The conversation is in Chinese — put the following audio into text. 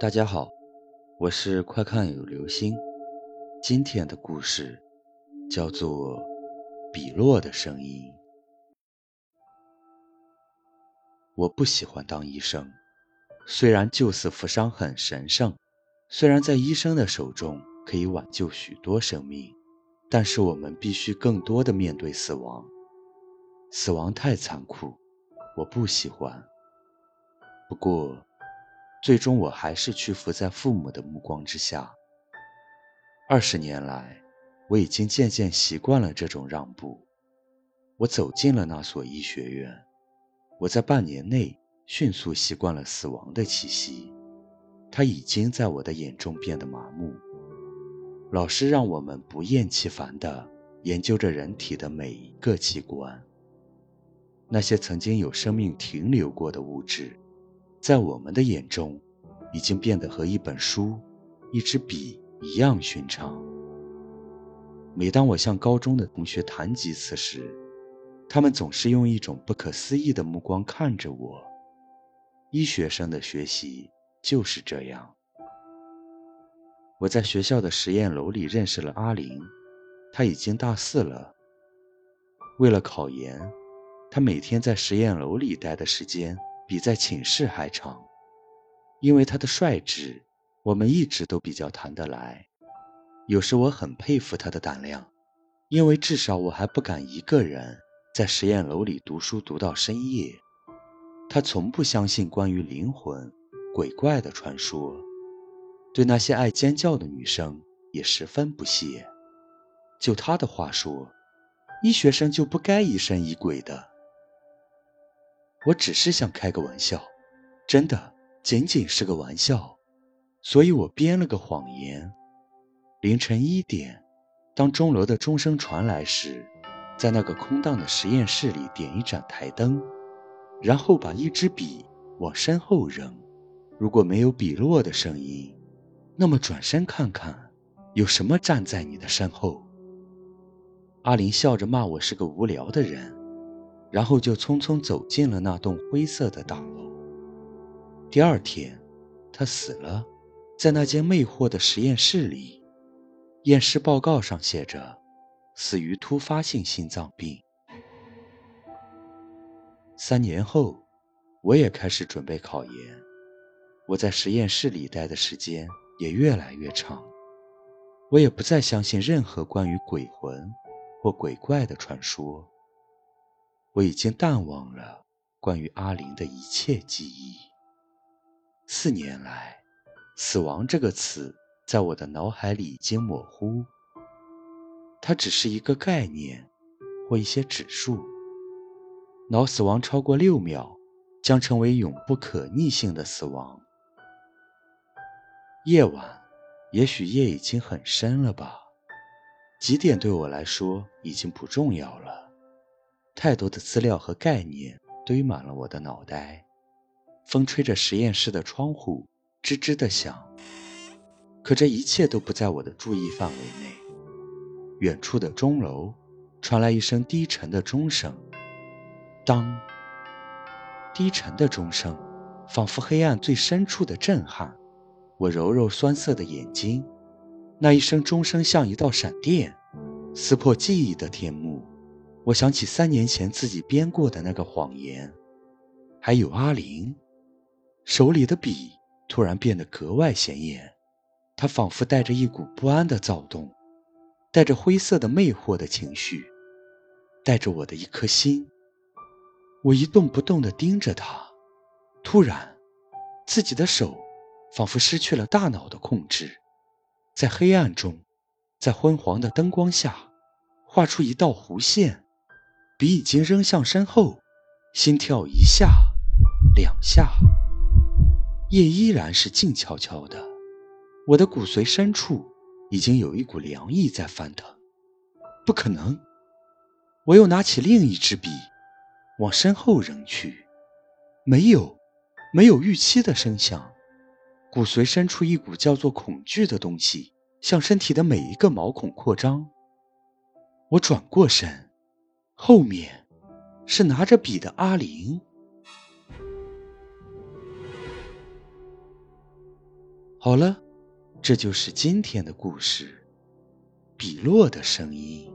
大家好，我是快看有流星。今天的故事叫做《比洛的声音》。我不喜欢当医生，虽然救死扶伤很神圣，虽然在医生的手中可以挽救许多生命，但是我们必须更多的面对死亡。死亡太残酷，我不喜欢。不过。最终，我还是屈服在父母的目光之下。二十年来，我已经渐渐习惯了这种让步。我走进了那所医学院，我在半年内迅速习惯了死亡的气息，它已经在我的眼中变得麻木。老师让我们不厌其烦地研究着人体的每一个器官，那些曾经有生命停留过的物质。在我们的眼中，已经变得和一本书、一支笔一样寻常。每当我向高中的同学谈及此时，他们总是用一种不可思议的目光看着我。医学生的学习就是这样。我在学校的实验楼里认识了阿林，他已经大四了。为了考研，他每天在实验楼里待的时间。比在寝室还长，因为他的率直，我们一直都比较谈得来。有时我很佩服他的胆量，因为至少我还不敢一个人在实验楼里读书读到深夜。他从不相信关于灵魂、鬼怪的传说，对那些爱尖叫的女生也十分不屑。就他的话说，医学生就不该疑神疑鬼的。我只是想开个玩笑，真的仅仅是个玩笑，所以我编了个谎言。凌晨一点，当钟楼的钟声传来时，在那个空荡的实验室里点一盏台灯，然后把一支笔往身后扔。如果没有笔落的声音，那么转身看看，有什么站在你的身后。阿林笑着骂我是个无聊的人。然后就匆匆走进了那栋灰色的大楼。第二天，他死了，在那间魅惑的实验室里。验尸报告上写着：“死于突发性心脏病。”三年后，我也开始准备考研。我在实验室里待的时间也越来越长。我也不再相信任何关于鬼魂或鬼怪的传说。我已经淡忘了关于阿林的一切记忆。四年来，死亡这个词在我的脑海里已经模糊，它只是一个概念或一些指数。脑死亡超过六秒，将成为永不可逆性的死亡。夜晚，也许夜已经很深了吧？几点对我来说已经不重要了。太多的资料和概念堆满了我的脑袋，风吹着实验室的窗户，吱吱地响。可这一切都不在我的注意范围内。远处的钟楼传来一声低沉的钟声，当。低沉的钟声，仿佛黑暗最深处的震撼。我揉揉酸涩的眼睛，那一声钟声像一道闪电，撕破记忆的天幕。我想起三年前自己编过的那个谎言，还有阿玲，手里的笔突然变得格外显眼，它仿佛带着一股不安的躁动，带着灰色的魅惑的情绪，带着我的一颗心。我一动不动地盯着它，突然，自己的手仿佛失去了大脑的控制，在黑暗中，在昏黄的灯光下，画出一道弧线。笔已经扔向身后，心跳一下，两下。夜依然是静悄悄的，我的骨髓深处已经有一股凉意在翻腾。不可能！我又拿起另一支笔，往身后扔去。没有，没有预期的声响。骨髓深处一股叫做恐惧的东西向身体的每一个毛孔扩张。我转过身。后面是拿着笔的阿玲。好了，这就是今天的故事——笔落的声音。